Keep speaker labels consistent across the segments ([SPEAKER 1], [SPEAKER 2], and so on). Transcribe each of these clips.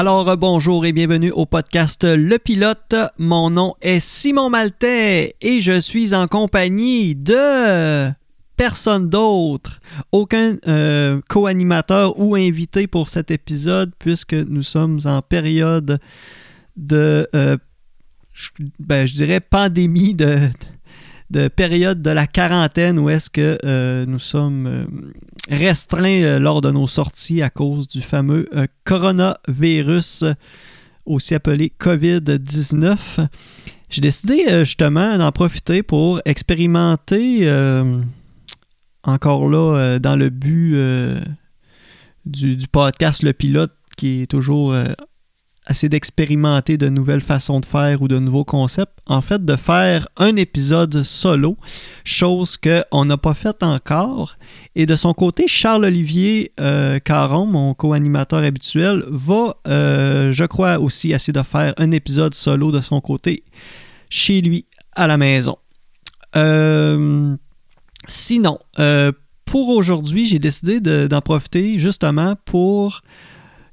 [SPEAKER 1] Alors, euh, bonjour et bienvenue au podcast Le Pilote. Mon nom est Simon Maltais et je suis en compagnie de personne d'autre, aucun euh, co-animateur ou invité pour cet épisode puisque nous sommes en période de, euh, je, ben, je dirais, pandémie de période de la quarantaine où est-ce que euh, nous sommes euh, restreints euh, lors de nos sorties à cause du fameux coronavirus, aussi appelé COVID-19. J'ai décidé justement d'en profiter pour expérimenter, encore là, dans le but du, du podcast Le Pilote, qui est toujours assez d'expérimenter de nouvelles façons de faire ou de nouveaux concepts, en fait, de faire un épisode solo, chose qu'on n'a pas faite encore. Et de son côté, Charles-Olivier euh, Caron, mon co-animateur habituel, va, euh, je crois, aussi essayer de faire un épisode solo de son côté chez lui à la maison. Euh, sinon, pour aujourd'hui, j'ai décidé de- d'en profiter justement pour...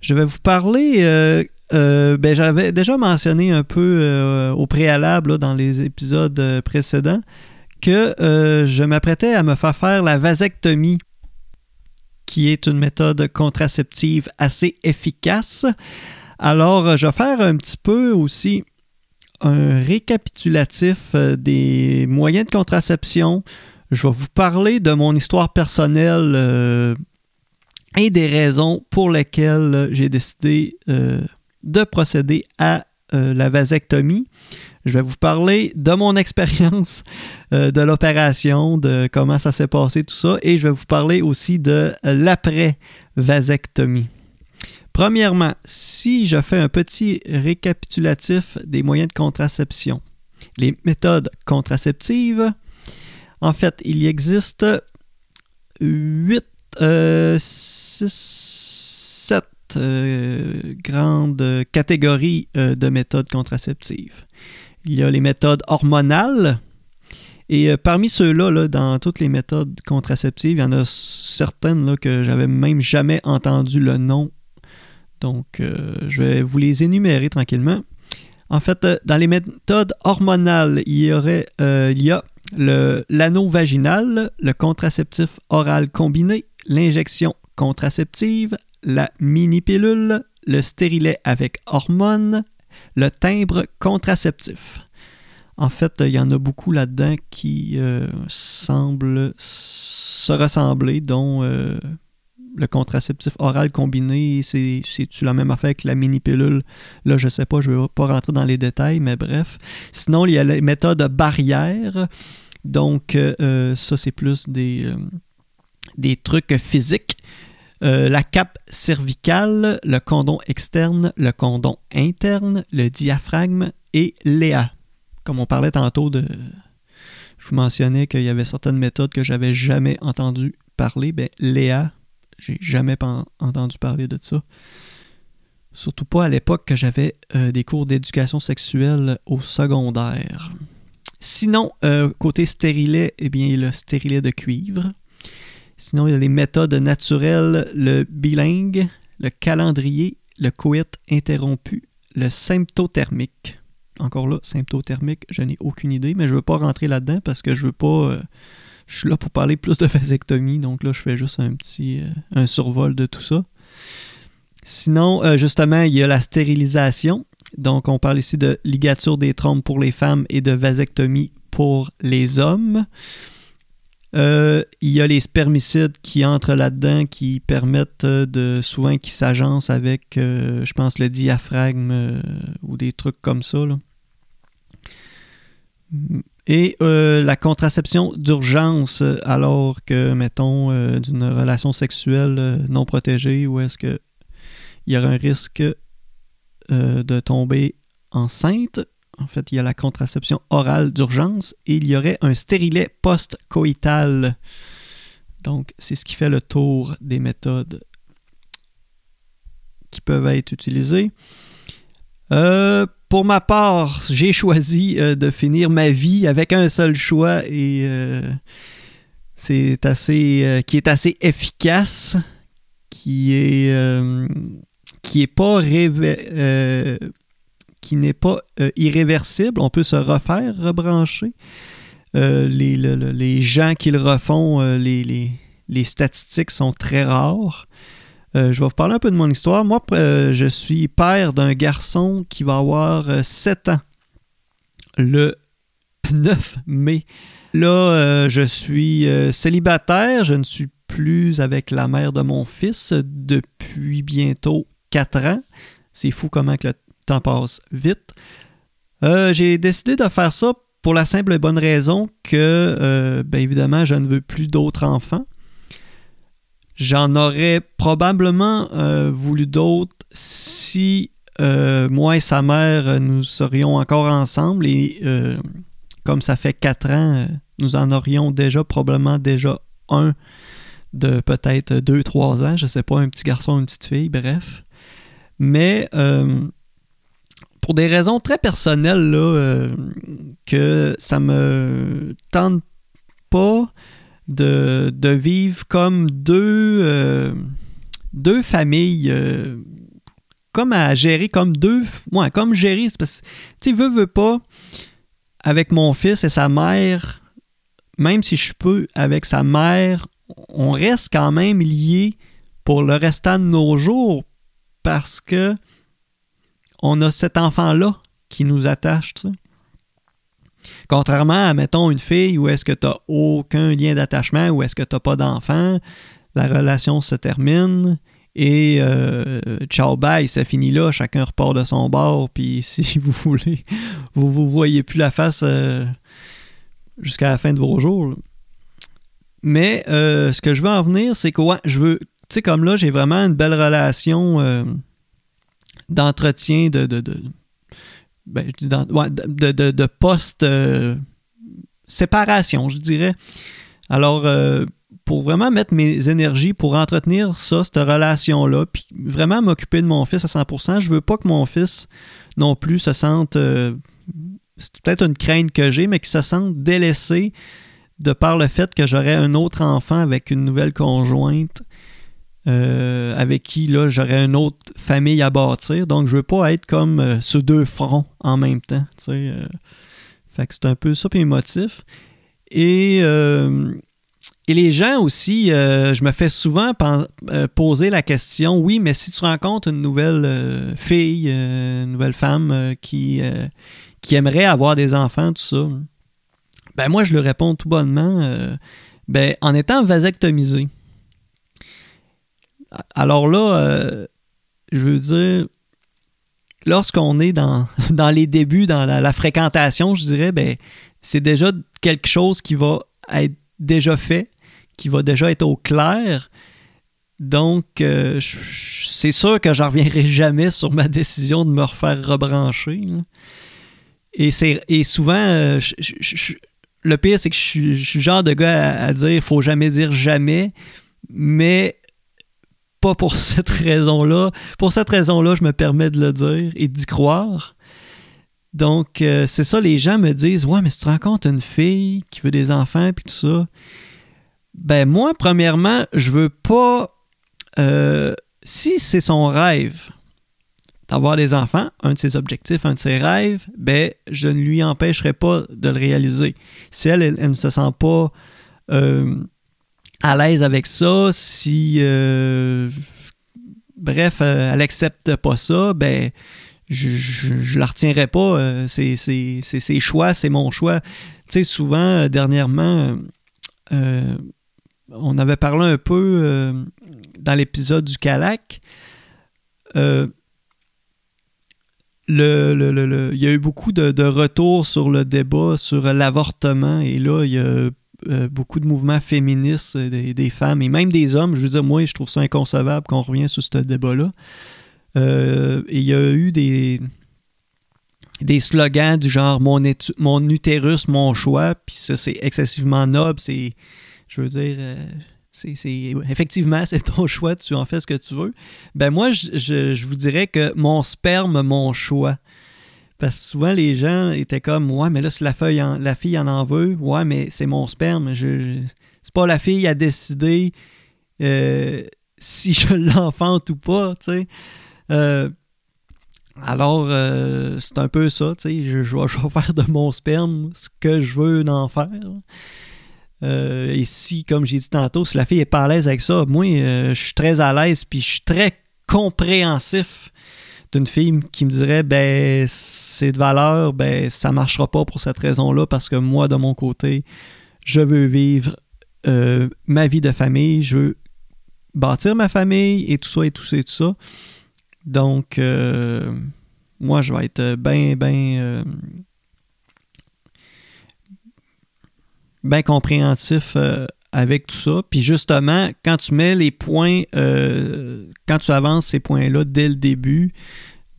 [SPEAKER 1] Je vais vous parler euh, ben, J'avais déjà mentionné un peu euh, au préalable dans les épisodes euh, précédents que je m'apprêtais à me faire faire la vasectomie, qui est une méthode contraceptive assez efficace. Alors, je vais faire un petit peu aussi un récapitulatif des moyens de contraception. Je vais vous parler de mon histoire personnelle et des raisons pour lesquelles j'ai décidé de procéder à euh, la vasectomie. Je vais vous parler de mon expérience euh, de l'opération, de comment ça s'est passé, tout ça, et je vais vous parler aussi de l'après-vasectomie. Premièrement, si je fais un petit récapitulatif des moyens de contraception, les méthodes contraceptives, en fait, il existe 8, euh, 6, 7 euh, grandes catégories euh, de méthodes contraceptives. Il y a les méthodes hormonales. Et euh, parmi ceux-là, là, dans toutes les méthodes contraceptives, il y en a certaines que j'avais même jamais entendu le nom. Donc, je vais vous les énumérer tranquillement. En fait, dans les méthodes hormonales, il y, il y a l'anneau vaginal, le contraceptif oral combiné, l'injection contraceptive, la mini-pilule, le stérilet avec hormones, le timbre contraceptif. En fait, il y en a beaucoup là-dedans qui euh, semblent se ressembler, dont euh, le contraceptif oral combiné, c'est- c'est-tu la même affaire que la mini-pilule? Là, je sais pas, je ne vais pas rentrer dans les détails, mais bref. Sinon, il y a les méthodes barrières. Donc, euh, ça, c'est plus des trucs physiques. Euh, la cape cervicale, le condom externe, le condom interne, le diaphragme et l'EA. Comme on parlait tantôt de... Je vous mentionnais qu'il y avait certaines méthodes que j'avais jamais entendu parler. Ben, l'EA, j'ai jamais entendu parler de ça. Surtout pas à l'époque que j'avais euh, des cours d'éducation sexuelle au secondaire. Sinon, euh, côté stérilet, eh bien, le stérilet de cuivre. Sinon, il y a les méthodes naturelles, le bilingue, le calendrier, le coït interrompu, le symptothermique. Encore là, symptothermique, je n'ai aucune idée, mais je ne veux pas rentrer là-dedans parce que je veux pas. euh, je suis là pour parler plus de vasectomie, donc là, je fais juste un petit euh, un survol de tout ça. Sinon, euh, justement, il y a la stérilisation. Donc, on parle ici de ligature des trompes pour les femmes et de vasectomie pour les hommes. Euh, il y a les spermicides qui entrent là-dedans, qui permettent euh, de souvent qui s'agencent avec, euh, je pense, le diaphragme ou des trucs comme ça. là. Et la contraception d'urgence, alors que, mettons, d'une relation sexuelle non protégée, où est-ce que il y aurait un risque de tomber enceinte. En fait, il y a la contraception orale d'urgence et il y aurait un stérilet post-coïtal. Donc, c'est ce qui fait le tour des méthodes qui peuvent être utilisées. Euh, pour ma part, j'ai choisi euh, de finir ma vie avec un seul choix et euh, c'est assez, qui est assez efficace, qui est, qui pas qui n'est pas irréversible. On peut se refaire, rebrancher. Les, les, gens qui le refont, les, les, statistiques sont très rares. je vais vous parler un peu de mon histoire. Moi, je suis père d'un garçon qui va avoir 7 ans le 9 mai. Là, euh, je suis euh, célibataire, je ne suis plus avec la mère de mon fils depuis bientôt 4 ans. C'est fou comment que le temps passe vite. Euh, j'ai décidé de faire ça pour la simple et bonne raison que, bien évidemment, je ne veux plus d'autres enfants. J'en aurais probablement voulu d'autres si euh, moi et sa mère, euh, nous serions encore ensemble et euh, comme ça fait quatre ans, nous en aurions déjà probablement déjà un de peut-être deux, trois ans, je sais pas, un petit garçon, une petite fille, bref. Mais pour des raisons très personnelles, là, que ça me tente pas de, de vivre comme deux, deux familles comme à gérer comme deux. Moi, comme gérer. Parce tu veux, veux pas, avec mon fils et sa mère, même si je peux, avec sa mère, on reste quand même liés pour le restant de nos jours parce que on a cet enfant-là qui nous attache, tu sais. Contrairement à, mettons, une fille où est-ce que tu n'as aucun lien d'attachement, où est-ce que tu n'as pas d'enfant, la relation se termine, et euh, ciao bye, ça finit là, chacun repart de son bord, puis si vous voulez, vous vous voyez plus la face euh, jusqu'à la fin de vos jours. Mais euh, ce que je veux en venir, c'est que je veux, tu sais, comme là, j'ai vraiment une belle relation d'entretien de, de, de, ben, de post-séparation, je dirais. Alors, pour vraiment mettre mes énergies pour entretenir ça, cette relation-là, puis vraiment m'occuper de mon fils à 100%. Je veux pas que mon fils non plus se sente, euh, c'est peut-être une crainte que j'ai, mais qu'il se sente délaissé de par le fait que j'aurais un autre enfant avec une nouvelle conjointe. Euh, avec qui là j'aurais une autre famille à bâtir. Donc je veux pas être comme euh, ce deux fronts en même temps. fait que c'est un peu ça puis motif. Et et les gens aussi, euh, je me fais souvent euh, poser la question, oui, mais si tu rencontres une nouvelle euh, fille, une nouvelle femme qui, qui aimerait avoir des enfants, tout ça, ben moi je lui réponds tout bonnement, ben en étant vasectomisé. Alors là, je veux dire, lorsqu'on est dans, dans les débuts, dans la, fréquentation, je dirais, ben c'est déjà quelque chose qui va être déjà fait qui va déjà être au clair. Donc, euh, c'est sûr que je reviendrai jamais sur ma décision de me refaire rebrancher. Et, et souvent, euh, le pire, c'est que je suis, le genre de gars à, dire il faut jamais dire jamais, mais pour cette raison-là. Pour cette raison-là, je me permets de le dire et d'y croire. Donc, euh, c'est ça, les gens me disent Ouais, mais si tu rencontres une fille qui veut des enfants, puis tout ça, ben moi, premièrement, je veux pas. Euh, si c'est son rêve d'avoir des enfants, un de ses objectifs, un de ses rêves, ben je ne lui empêcherai pas de le réaliser. Si elle, elle, ne se sent pas euh, à l'aise avec ça, si euh, bref, elle accepte pas ça, ben je, je, la retiendrai pas. c'est ses choix, c'est mon choix. Tu sais, souvent, dernièrement, on avait parlé un peu euh, dans l'épisode du Calac. Euh, le, il y a eu beaucoup de, retours sur le débat sur l'avortement et là, il y a euh, beaucoup de mouvements féministes des, femmes et même des hommes. Je veux dire, moi, je trouve ça inconcevable qu'on revienne sur ce débat-là. et il y a eu des, des slogans du genre mon, mon utérus, mon choix, puis ça, c'est excessivement noble, c'est je veux dire, euh, c'est, effectivement, c'est ton choix, tu en fais ce que tu veux. Ben moi, je, vous dirais que mon sperme, mon choix. Parce que souvent, les gens étaient comme, ouais, mais là, si la, feuille la fille en en veut, ouais, mais c'est mon sperme. C'est pas la fille à décider euh, si je l'enfante ou pas, tu sais. alors, c'est un peu ça, tu sais, je, vais faire de mon sperme ce que je veux en faire. et si, comme j'ai dit tantôt, si la fille est pas à l'aise avec ça, moi, je suis très à l'aise, puis je suis très compréhensif d'une fille qui me dirait ben c'est de valeur, ben ça marchera pas pour cette raison-là parce que moi de mon côté, je veux vivre euh, ma vie de famille, je veux bâtir ma famille et tout ça et tout ça et tout ça. Donc euh, moi je vais être bien euh, bien compréhensif avec tout ça. Puis justement, quand tu mets les points, euh, quand tu avances ces points-là dès le début,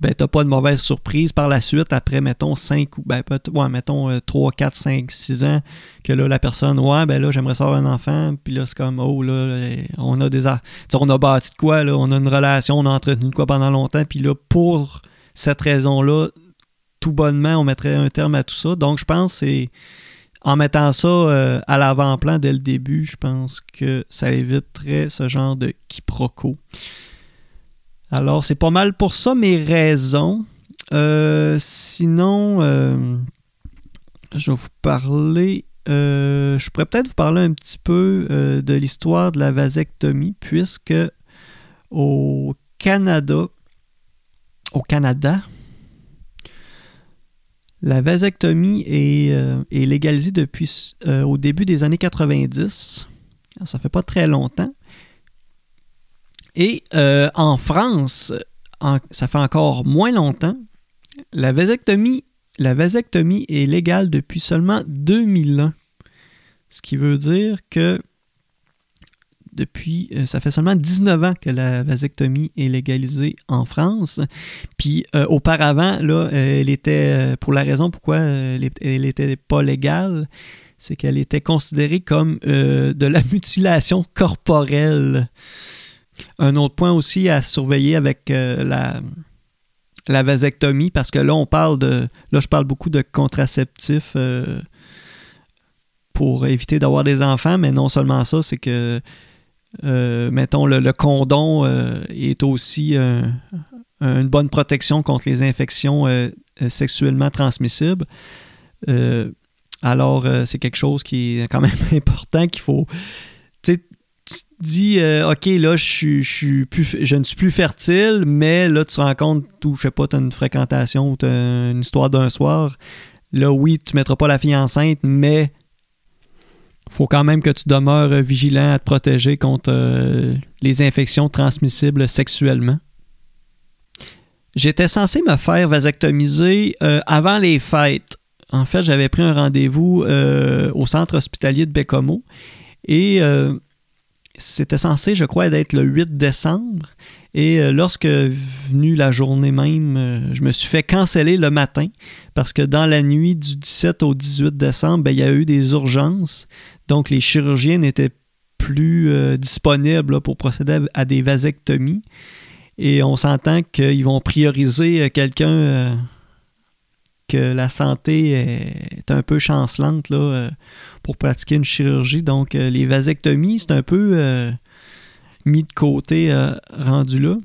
[SPEAKER 1] ben, tu n'as pas de mauvaise surprise par la suite, après, mettons, 5 ou, ben, ouais, mettons, 3, 4, 5, 6 ans, que là, la personne, ouais, ben là, j'aimerais savoir un enfant, puis là, c'est comme, oh, là, on a des, on a bâti de quoi, là, on a une relation, on a entretenu de quoi pendant longtemps, puis là, pour cette raison-là, tout bonnement, on mettrait un terme à tout ça. Donc, je pense que c'est en mettant ça euh, à l'avant-plan dès le début, je pense que ça éviterait ce genre de quiproquo. Alors, c'est pas mal pour ça mes raisons. Euh, sinon, euh, je vais vous parler. je pourrais peut-être vous parler un petit peu de l'histoire de la vasectomie, puisque au Canada, au Canada, la vasectomie est, euh, légalisée depuis euh, au début des années 90. Ça fait pas très longtemps. Et euh, en France, ça fait encore moins longtemps. La vasectomie, la vasectomie est légale depuis seulement 2001. Ce qui veut dire que depuis, euh, ça fait seulement 19 ans que la vasectomie est légalisée en France. Puis euh, auparavant, là, elle était, euh, pour la raison pourquoi elle n'était pas légale, c'est qu'elle était considérée comme de la mutilation corporelle. Un autre point aussi à surveiller avec la, la vasectomie, parce que là, on parle de. Là, je parle beaucoup de contraceptifs pour éviter d'avoir des enfants, mais non seulement ça, c'est que euh, mettons, le, condom euh, est aussi une bonne protection contre les infections euh, sexuellement transmissibles. alors, c'est quelque chose qui est quand même important qu'il faut. Tu te dis, OK, là, je, je, plus, je ne suis plus fertile, mais là, tu te rends compte, tout, je sais pas, tu as une fréquentation tu as une histoire d'un soir. Là, oui, tu ne mettras pas la fille enceinte, mais faut quand même que tu demeures vigilant à te protéger contre euh, les infections transmissibles sexuellement. J'étais censé me faire vasectomiser euh, avant les fêtes. En fait, j'avais pris un rendez-vous euh, au centre hospitalier de Bécomo et c'était censé, je crois, être le 8 décembre. Et lorsque venue la journée même, je me suis fait canceller le matin parce que dans la nuit du 17 au 18 décembre, ben, il y a eu des urgences. Donc les chirurgiens n'étaient plus euh, disponibles pour procéder à, des vasectomies. Et on s'entend qu'ils vont prioriser quelqu'un que la santé est un peu chancelante là, pour pratiquer une chirurgie. Donc les vasectomies, c'est un peu mis de côté euh, rendu là.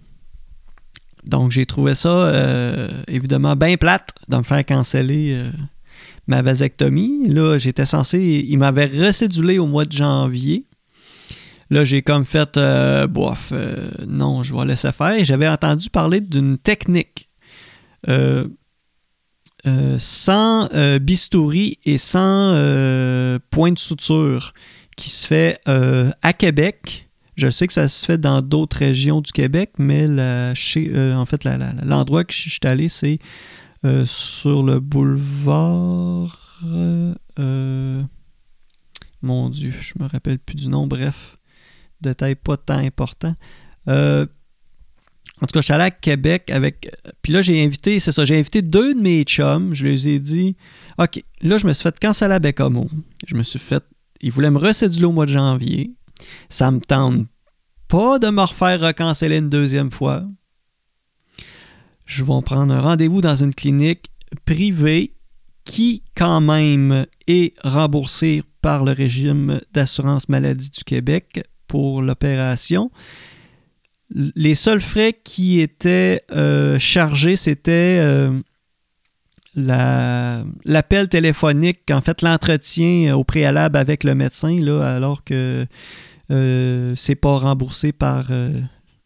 [SPEAKER 1] Donc j'ai trouvé ça euh, évidemment bien plate de me faire canceller euh, ma vasectomie. Là, j'étais censé. Il m'avait recédulé au mois de janvier. Là, j'ai comme fait bof, non, je vais laisser faire. J'avais entendu parler d'une technique sans bistouri et sans point de suture qui se fait à Québec je sais que ça se fait dans d'autres régions du Québec, mais chez, euh, en fait, l'endroit que je suis allé, c'est euh, sur le boulevard. Euh, mon Dieu, je me rappelle plus du nom. Bref, détail pas tant important. en tout cas, je suis allé à Québec avec. Puis là, j'ai invité, c'est ça, j'ai invité deux de mes chums. Je les ai dit OK, là, je me suis fait canceller à Bécamo. Je me suis fait. Ils voulaient me recéduler au mois de janvier. Ça me tente pas de me refaire recanceller une deuxième fois. Je vais prendre un rendez-vous dans une clinique privée qui, quand même, est remboursée par le régime d'assurance maladie du Québec pour l'opération. Les seuls frais qui étaient euh, chargés, c'était euh, l'appel téléphonique, en fait, l'entretien au préalable avec le médecin, alors que euh, c'est pas remboursé par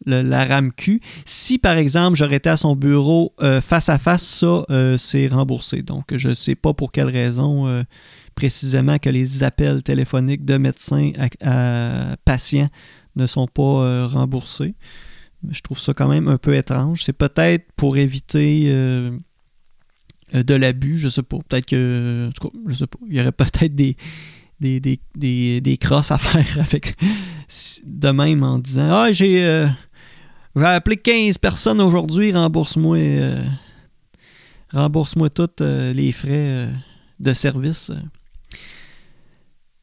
[SPEAKER 1] la RAMQ. Si, par exemple, j'aurais été à son bureau face à face, ça, c'est remboursé. Donc, je ne sais pas pour quelle raison précisément que les appels téléphoniques de médecins à, patients ne sont pas euh, remboursés. Je trouve ça quand même un peu étrange. C'est peut-être pour éviter euh, euh, de l'abus, je sais pas. Peut-être que. En tout cas, je sais pas. Il y aurait peut-être des, des, des, crosses à faire avec. De même en disant Ah, j'ai. J'ai appelé 15 personnes aujourd'hui, rembourse-moi. rembourse-moi tous les frais de service.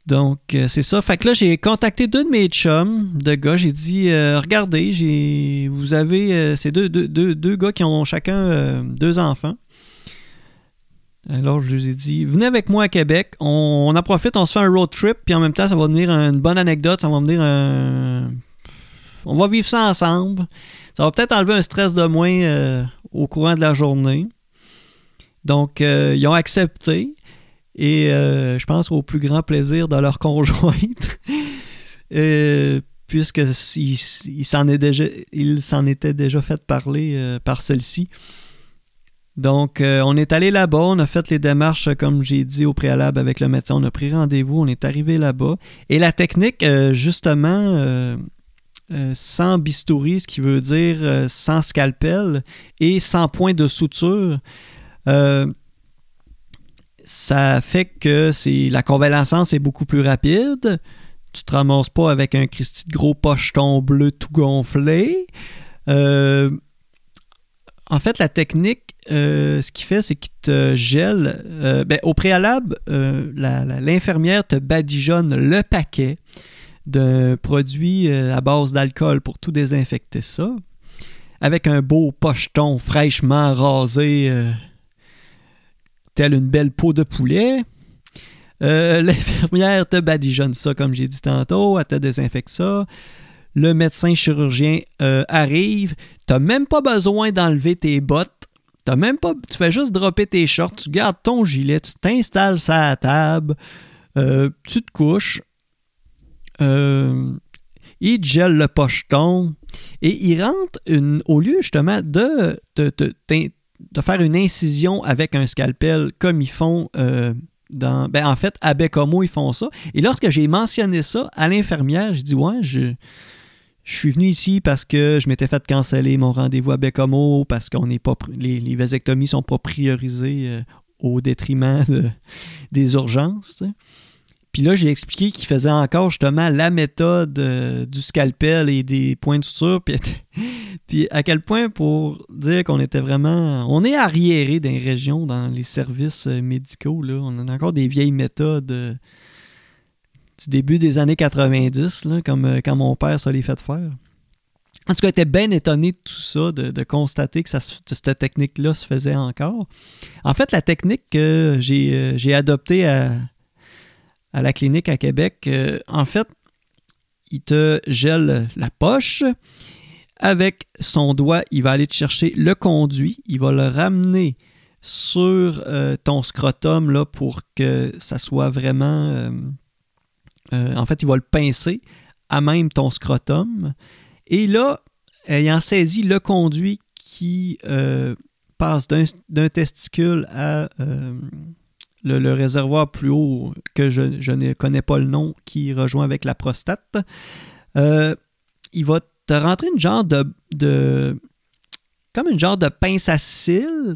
[SPEAKER 1] Donc, euh, c'est ça. Fait que là, j'ai contacté deux de mes chums de gars. J'ai dit euh, Regardez, j'ai vous avez euh, ces deux, deux, gars qui ont chacun deux enfants. Alors, je lui ai dit Venez avec moi à Québec. On, en profite, on se fait un road trip. Puis en même temps, ça va devenir une bonne anecdote. Ça va dire un. On va vivre ça ensemble. Ça va peut-être enlever un stress de moins au courant de la journée. Donc, ils ont accepté et euh, je pense au plus grand plaisir de leur conjointe, euh, puisque il, s'en était déjà fait parler euh, par celle-ci. Donc, on est allé là-bas, on a fait les démarches, comme j'ai dit au préalable avec le médecin, on a pris rendez-vous, on est arrivé là-bas. Et la technique, justement, sans bistouri, ce qui veut dire sans scalpel et sans point de suture, ça fait que la convalescence est beaucoup plus rapide. Tu te ramasses pas avec un Christy de gros pocheton bleu tout gonflé. Euh, en fait, la technique, euh, ce qu'il fait, c'est qu'il te gèle. Euh, ben, au préalable, l'infirmière te badigeonne le paquet de produits à base d'alcool pour tout désinfecter ça. Avec un beau pocheton fraîchement rasé telle une belle peau de poulet. Euh, l'infirmière te badigeonne ça, comme j'ai dit tantôt, elle te désinfecte ça. Le médecin chirurgien euh, arrive. Tu même pas besoin d'enlever tes bottes. As même pas, tu fais juste dropper tes shorts, tu gardes ton gilet, tu t'installes ça à la table, euh, tu te couches. Il gèle le pocheton et il rentre au lieu justement de de faire une incision avec un scalpel comme ils font euh, dans. Ben, en fait, à Bécomo, ils font ça. Et lorsque j'ai mentionné ça à l'infirmière, j'ai dit Ouais, je. Je suis venu ici parce que je m'étais fait canceller mon rendez-vous à Bécomo parce qu'on n'est pas les, les vasectomies sont pas priorisées euh, au détriment des urgences. Puis là, j'ai expliqué qu'il faisait encore justement la méthode euh, du scalpel et des points de suture. Puis, à quel point pour dire qu'on était vraiment. On est arriéré dans les régions, dans les services euh, médicaux. Là. On a encore des vieilles méthodes euh, du début des années 90, là, comme quand mon père ça les fait faire. En tout cas, j'étais bien étonné de tout ça, de, constater que cette technique-là se faisait encore. En fait, la technique que j'ai adoptée à à la clinique à Québec, euh, en fait, il te gèle la poche. Avec son doigt, il va aller te chercher le conduit, il va le ramener sur euh, ton scrotum là, pour que ça soit vraiment... Euh, en fait, il va le pincer à même ton scrotum. Et là, ayant saisi le conduit qui passe d'un testicule à le, réservoir plus haut que je, ne connais pas le nom qui rejoint avec la prostate, euh, il va te rentrer une genre de, comme une genre de pince à cils,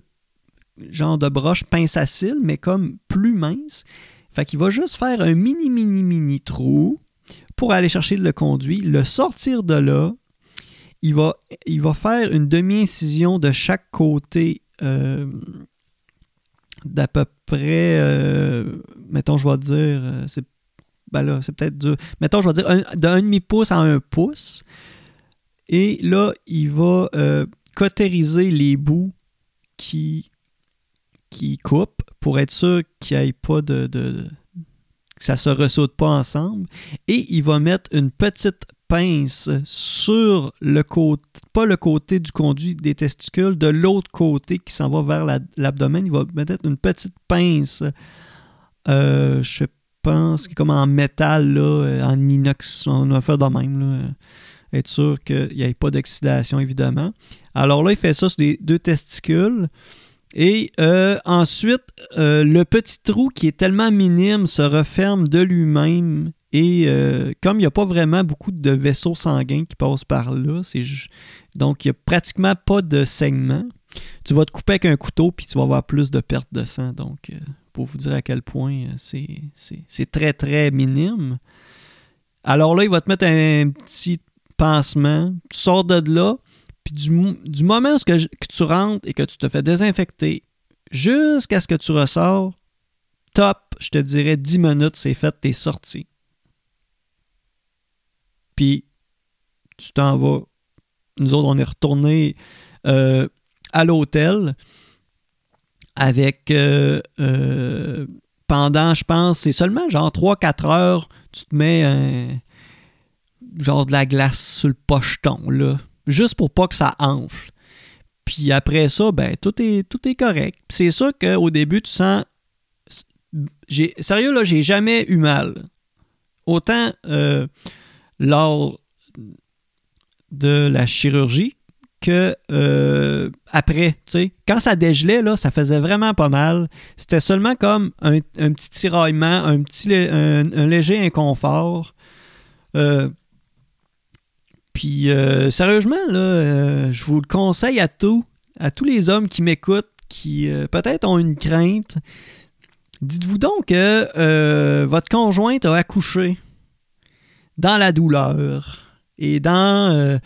[SPEAKER 1] genre de broche pince à cils, mais comme plus mince. Fait qu'il va juste faire un mini, mini, mini trou pour aller chercher le conduit, le sortir de là. Il va, il va faire une demi-incision de chaque côté euh, d'à peu près, euh, mettons, je vais dire, euh, c'est ben là, c'est peut-être dur. Mettons, je vais dire d'un demi-pouce à un pouce. Et là, il va euh, cautériser les bouts qui, qui coupent pour être sûr qu'il n'y ait pas de, de, que ça se ressaute pas ensemble. Et il va mettre une petite pince sur le côté, pas le côté du conduit des testicules, de l'autre côté qui s'en va vers l'abdomen. il va mettre une petite pince, euh, je pense, comme en métal, là, en inox, on va faire de même. Là, être sûr qu'il n'y ait pas d'oxydation, évidemment. Alors là, il fait ça sur les deux testicules. Et euh, ensuite, euh, le petit trou qui est tellement minime se referme de lui-même. Et euh, comme il n'y a pas vraiment beaucoup de vaisseaux sanguins qui passent par là, donc il n'y a pratiquement pas de saignement. Tu vas te couper avec un couteau, puis tu vas avoir plus de perte de sang. Donc, pour vous dire à quel point c'est très, très minime. Alors là, il va te mettre un petit pansement. Tu sors de là, puis du, moment où que, tu rentres et que tu te fais désinfecter jusqu'à ce que tu ressors, top, je te dirais 10 minutes, c'est fait, t'es sorti. Puis tu t'en vas. Nous autres, on est retourné euh, à l'hôtel avec euh, euh, pendant, je pense, c'est seulement genre 3-4 heures, tu te mets un, genre de la glace sur le pocheton, là juste pour pas que ça enfle. Puis après ça, ben tout est, tout est correct. C'est sûr qu'au début, tu sens. Sérieux, là, j'ai jamais eu mal. Autant euh, lors de la chirurgie que euh, après, quand ça dégelait, ça faisait vraiment pas mal. C'était seulement comme un, petit tiraillement, un léger inconfort. Euh, puis euh, sérieusement, je vous le conseille à tous, à tous les hommes qui m'écoutent, qui peut-être ont une crainte. Dites-vous donc que votre conjointe a accouché dans la douleur et dans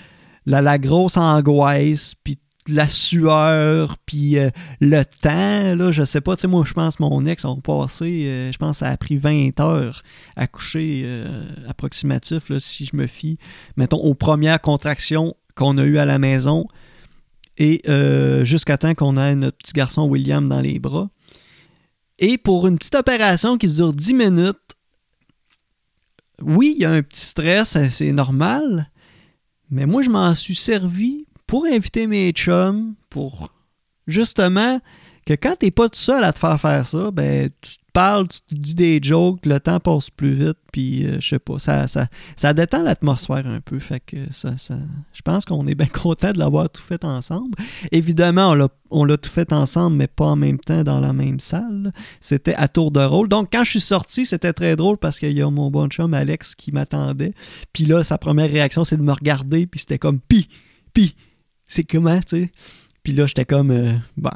[SPEAKER 1] la, la, grosse angoisse, puis la sueur, puis euh, le temps, là, je sais pas, tu sais, moi, je pense mon ex a passé, euh, je pense ça a pris 20 heures à coucher euh, approximatif, si je me fie, mettons, aux premières contractions qu'on a eues à la maison et jusqu'à temps qu'on ait notre petit garçon William dans les bras. Et pour une petite opération qui dure 10 minutes, oui, il y a un petit stress, c'est normal, mais moi, je m'en suis servi pour inviter mes chums, pour justement que quand t'es pas tout seul à te faire faire ça, ben tu te parles, tu te dis des jokes, le temps passe plus vite, puis euh, je sais pas, ça, ça, ça détend l'atmosphère un peu, fait que ça, ça je pense qu'on est bien content de l'avoir tout fait ensemble. Évidemment, on l'a tout fait ensemble, mais pas en même temps dans la même salle. C'était à tour de rôle. Donc quand je suis sorti, c'était très drôle parce qu'il y a mon bon chum Alex qui m'attendait, puis là, sa première réaction, c'est de me regarder, puis c'était comme pi, pi, c'est comment, tu sais? Puis là, j'étais comme, euh, ben,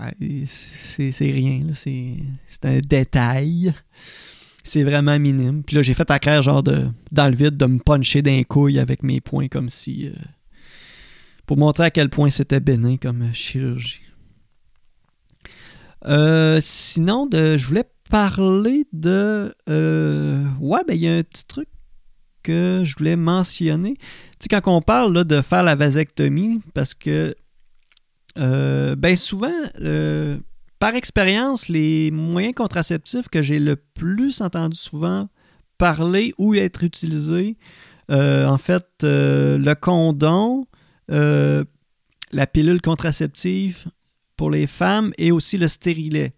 [SPEAKER 1] c'est rien, c'est un détail. C'est vraiment minime. Puis là, j'ai fait à genre, de, dans le vide, de me puncher d'un couille avec mes poings, comme si. Euh, pour montrer à quel point c'était bénin comme chirurgie. Euh, sinon, de, je voulais parler de. ouais, ben, il y a un petit truc que je voulais mentionner. Tu sais, quand on parle de faire la vasectomie, parce que euh, ben souvent, euh, par expérience, les moyens contraceptifs que j'ai le plus entendu souvent parler ou être utilisés, euh, en fait, le condom, la pilule contraceptive pour les femmes et aussi le stérilet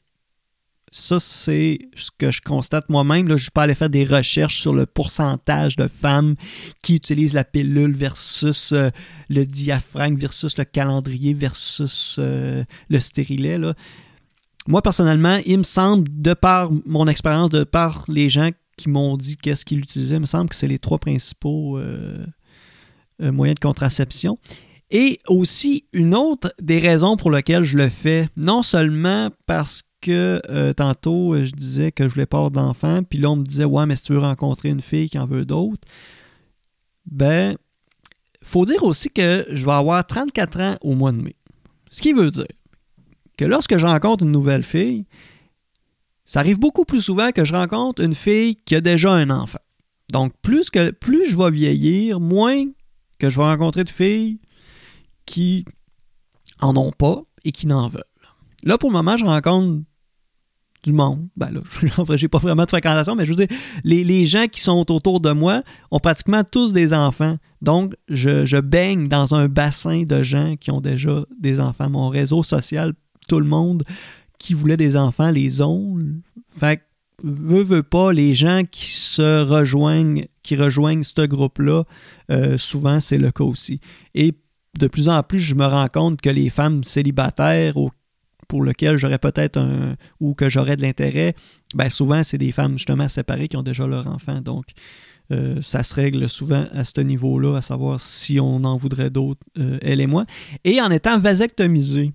[SPEAKER 1] ça, c'est ce que je constate moi-même. Je ne suis pas allé faire des recherches sur le pourcentage de femmes qui utilisent la pilule versus euh, le diaphragme, versus le calendrier, versus euh, le stérilet. Moi, personnellement, il me semble, de par mon expérience, de par les gens qui m'ont dit qu'est-ce qu'ils utilisaient, il me semble que c'est les trois principaux euh, moyens de contraception. Et aussi, une autre des raisons pour lesquelles je le fais, non seulement parce que euh, tantôt, je disais que je voulais pas avoir d'enfant, puis là, on me disait, ouais, mais si tu veux rencontrer une fille qui en veut d'autres, ben, faut dire aussi que je vais avoir 34 ans au mois de mai. Ce qui veut dire que lorsque je rencontre une nouvelle fille, ça arrive beaucoup plus souvent que je rencontre une fille qui a déjà un enfant. Donc, plus, que, plus je vais vieillir, moins que je vais rencontrer de filles qui en ont pas et qui n'en veulent. Là, pour le moment, je rencontre du monde. Ben là, je j'ai pas vraiment de fréquentation, mais je veux dire, les, gens qui sont autour de moi ont pratiquement tous des enfants. Donc, je, baigne dans un bassin de gens qui ont déjà des enfants. Mon réseau social, tout le monde qui voulait des enfants les ont. Fait que, veut, veut pas, les gens qui se rejoignent, qui rejoignent ce groupe-là, euh, souvent c'est le cas aussi. Et de plus en plus, je me rends compte que les femmes célibataires pour lesquelles j'aurais peut-être un ou que j'aurais de l'intérêt, ben souvent c'est des femmes justement séparées qui ont déjà leur enfant. Donc euh, ça se règle souvent à ce niveau-là, à savoir si on en voudrait d'autres, euh, elle et moi. Et en étant vasectomisée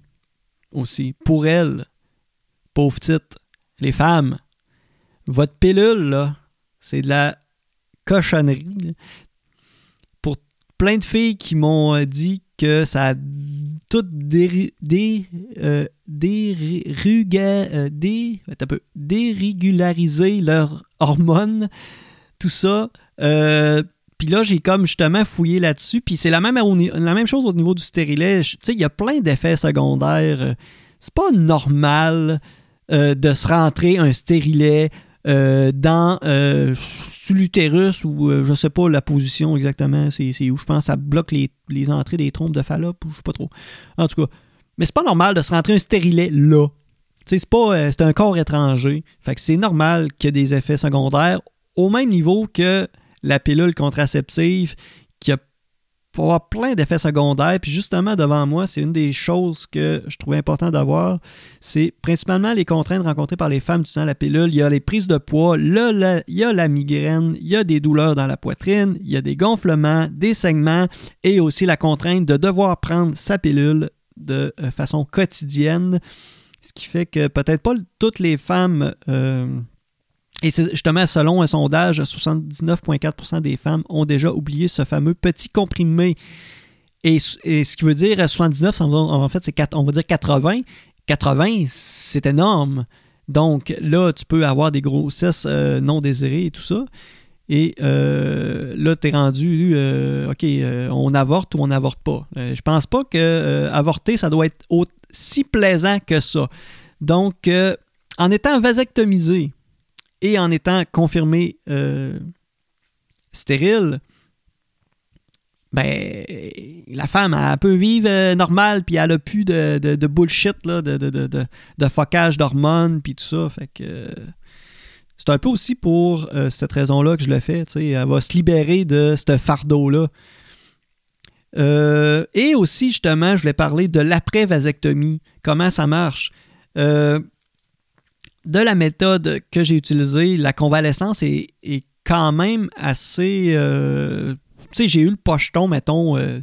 [SPEAKER 1] aussi, pour elle, pauvre petite, les femmes, votre pilule, là, c'est de la cochonnerie. Pour plein de filles qui m'ont euh, dit que ça a tout dé, dé, euh, euh, dérégularisé leurs hormones, tout ça. puis là, j'ai comme justement fouillé là-dessus. Puis c'est la même, la même chose au niveau du stérilet. Tu sais, il y a plein d'effets secondaires. C'est pas normal de se rentrer un stérilet euh, dans euh, l'utérus ou euh, je sais pas la position exactement, c'est où je pense ça bloque les, entrées des trompes de Fallope ou je sais pas trop. En tout cas, mais c'est pas normal de se rentrer un stérilet là. C'est pas c'est un corps étranger. Fait que c'est normal qu'il y ait des effets secondaires au même niveau que la pilule contraceptive faut avoir plein d'effets secondaires. Puis justement, devant moi, c'est une des choses que je trouvais important d'avoir. C'est principalement les contraintes rencontrées par les femmes utilisant la pilule. Il y a les prises de poids, il y a la migraine, il y a des douleurs dans la poitrine, il y a des gonflements, des saignements et aussi la contrainte de devoir prendre sa pilule de euh, façon quotidienne. Ce qui fait que peut-être pas toutes les femmes... Euh, et c'est justement, selon un sondage, 79,4% des femmes ont déjà oublié ce fameux petit comprimé. Et, ce qui veut dire 79, en fait, c'est on va dire 80. 80, c'est énorme. Donc là, tu peux avoir des grossesses euh, non désirées et tout ça. Et euh, là, tu es rendu, euh, OK, on avorte ou on n'avorte pas. je pense pas que avorter, ça doit être aussi plaisant que ça. Donc, en étant vasectomisé, et en étant confirmé euh, stérile, ben, la femme, elle peut vivre euh, normal, puis elle a plus de, de, bullshit, là, de, de, focage d'hormones, puis tout ça. Fait que c'est un peu aussi pour euh, cette raison-là que je le fais. Elle va se libérer de ce fardeau-là. et aussi, justement, je voulais parler de l'après-vasectomie. Comment ça marche? De la méthode que j'ai utilisée, la convalescence est, quand même assez. Euh, tu sais, j'ai eu le pocheton, mettons. Euh,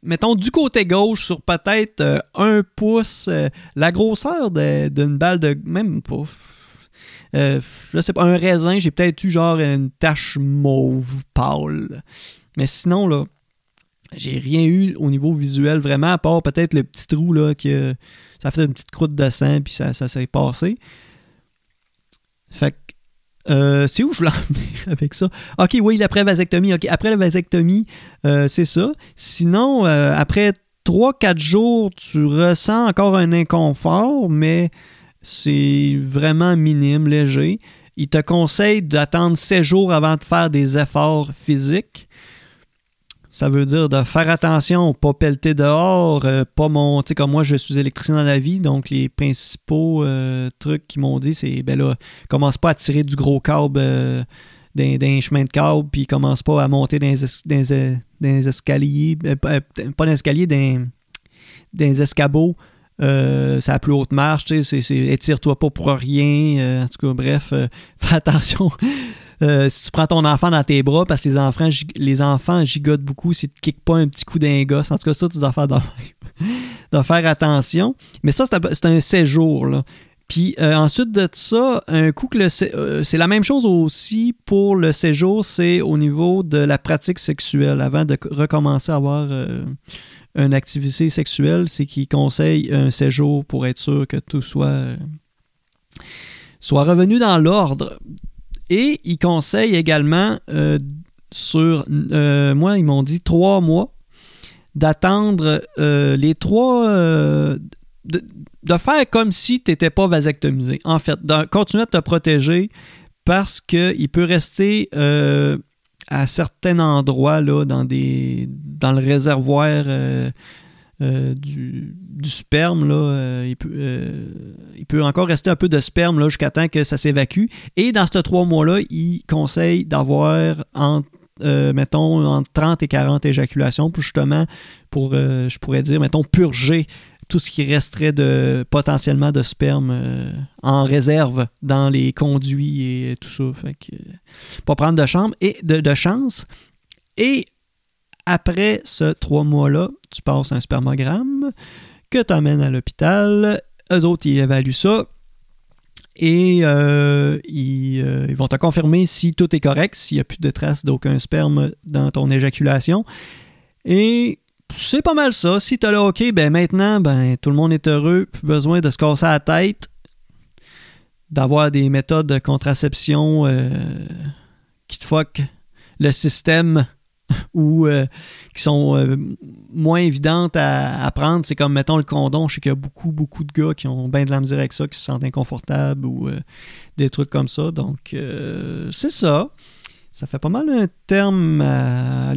[SPEAKER 1] mettons du côté gauche sur peut-être euh, un pouce, la grosseur d'une balle de. Même pas. je sais pas, un raisin, j'ai peut-être eu genre une tache mauve pâle. Mais sinon, là, j'ai rien eu au niveau visuel vraiment, à part peut-être le petit trou là, que ça fait une petite croûte de sang, puis ça, ça s'est passé. Fait que, euh, c'est où je voulais en venir avec ça? Ok, oui, l'après-vasectomie. Ok, après la vasectomie, euh, c'est ça. Sinon, euh, après 3-4 jours, tu ressens encore un inconfort, mais c'est vraiment minime, léger. Il te conseille d'attendre 7 jours avant de faire des efforts physiques. Ça veut dire de faire attention, pas pelleter dehors, euh, pas monter comme moi je suis électricien dans la vie, donc les principaux euh, trucs qu'ils m'ont dit, c'est ben là, commence pas à tirer du gros câble euh, d'un chemin de câble, puis commence pas à monter dans les, escaliers, pas dans les escaliers, dans, les escabeaux. c'est la plus haute marche, tu sais, étire-toi pas pour rien. en tout cas, bref, fais attention. Euh, si tu prends ton enfant dans tes bras, parce que les enfants, les enfants gigotent beaucoup si tu ne kicks pas un petit coup d'un gosse. En tout cas, ça, tu dois faire, attention. Mais ça, c'est un séjour. Puis euh, ensuite de ça, un coup que euh, c'est la même chose aussi pour le séjour, c'est au niveau de la pratique sexuelle. Avant de recommencer à avoir une activité sexuelle, c'est qu'il conseille un séjour pour être sûr que tout soit, soit revenu dans l'ordre. Et ils conseillent également euh, sur, euh, moi, ils m'ont dit trois mois, d'attendre euh, les trois, de, faire comme si tu n'étais pas vasectomisé. En fait, de continuer à te protéger parce qu'il peut rester à certains endroits là, dans, des, dans le réservoir euh, euh, du, sperme. Là, il, peut, encore rester un peu de sperme jusqu'à temps que ça s'évacue. Et dans ces trois mois-là, il conseille d'avoir entre mettons, entre 30 et 40 éjaculations, pour justement, pour, je pourrais dire, mettons, purger tout ce qui resterait de potentiellement de sperme euh, en réserve dans les conduits et tout ça. Pas prendre de chambre et de, chance. Et après ce trois mois-là, tu passes un spermogramme que tu amènes à l'hôpital. Eux autres, ils évaluent ça. Et euh, ils, euh, ils, vont te confirmer si tout est correct, s'il n'y a plus de traces d'aucun sperme dans ton éjaculation. Et c'est pas mal ça. Si t'as le OK, ben maintenant, ben tout le monde est heureux, plus besoin de se casser la tête, d'avoir des méthodes de contraception euh, qui te fuck le système ou euh, qui sont euh, moins évidentes à, prendre. C'est comme, mettons, le condom. Je sais qu'il y a beaucoup, beaucoup de gars qui ont bien de la misère avec ça, qui se sentent inconfortables ou des trucs comme ça. Donc, c'est ça. Ça fait pas mal un terme à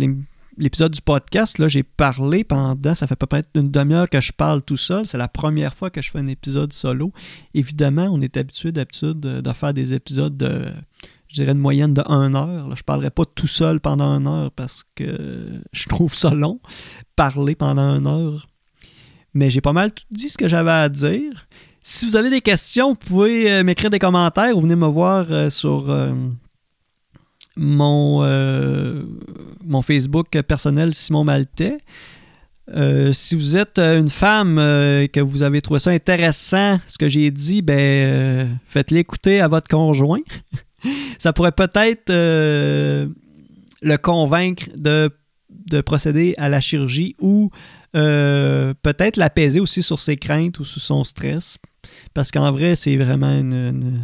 [SPEAKER 1] l'épisode du podcast, là, j'ai parlé pendant, ça fait peut-être une demi-heure que je parle tout seul. C'est la première fois que je fais un épisode solo. Évidemment, on est habitué d'habitude de, faire des épisodes de, je dirais, une moyenne de 1 heure. Là, je parlerai pas tout seul pendant une heure parce que je trouve ça long, parler pendant une heure. Mais j'ai pas mal tout dit ce que j'avais à dire. Si vous avez des questions, vous pouvez euh, m'écrire des commentaires ou venez me voir euh, sur... Euh, mon, mon Facebook personnel Simon Maltais. Si vous êtes une femme que vous avez trouvé ça intéressant, ce que j'ai dit, ben, euh, faites l'écouter à votre conjoint. ça pourrait peut-être le convaincre de, de, procéder à la chirurgie ou peut-être l'apaiser aussi sur ses craintes ou sur son stress. Parce qu'en vrai, c'est vraiment une,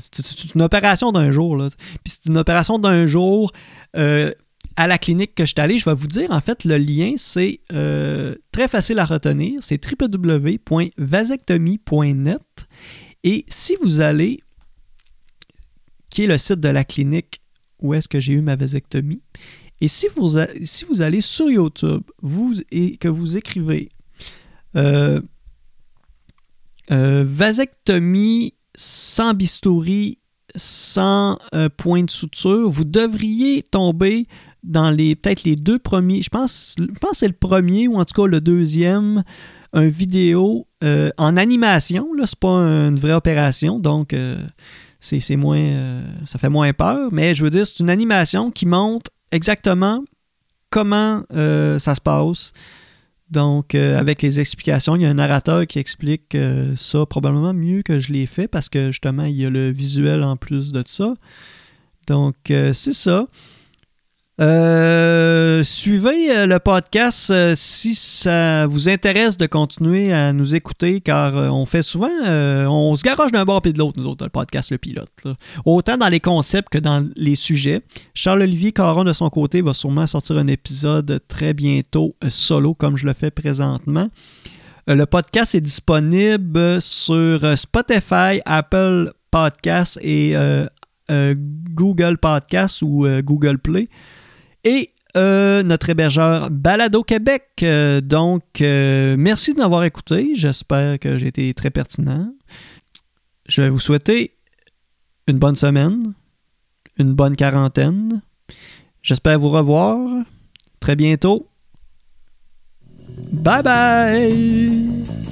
[SPEAKER 1] une, opération d'un jour. Là. Puis c'est une opération d'un jour. Euh, à la clinique que je suis allé, je vais vous dire, en fait, le lien, c'est euh, très facile à retenir. C'est www.vasectomie.net. Et si vous allez, qui est le site de la clinique où est-ce que j'ai eu ma vasectomie, et si vous, si vous allez sur YouTube vous, et que vous écrivez euh, euh, vasectomie sans bistouri, sans euh, point de suture, vous devriez tomber dans les peut-être les deux premiers, je pense, je pense que c'est le premier ou en tout cas le deuxième, un vidéo en animation. Là, c'est pas une vraie opération, donc c'est moins, ça fait moins peur. Mais je veux dire, c'est une animation qui montre exactement comment ça se passe. Donc, euh, avec les explications, il y a un narrateur qui explique euh, ça probablement mieux que je l'ai fait parce que justement, il y a le visuel en plus de ça. Donc, euh, c'est ça. Euh, suivez euh, le podcast euh, si ça vous intéresse de continuer à nous écouter, car on fait souvent, on se garoche d'un bord et de l'autre, nous autres, le podcast Le Pilote. Autant dans les concepts que dans les sujets. Charles-Olivier Caron, de son côté, va sûrement sortir un épisode très bientôt solo, comme je le fais présentement. Le podcast est disponible sur Spotify, Apple Podcasts et Google Podcasts ou Google Play et euh, notre hébergeur Balado Québec. Euh, donc, euh, merci de m'avoir écouté. J'espère que j'ai été très pertinent. Je vais vous souhaiter une bonne semaine, une bonne quarantaine. J'espère vous revoir très bientôt. Bye bye!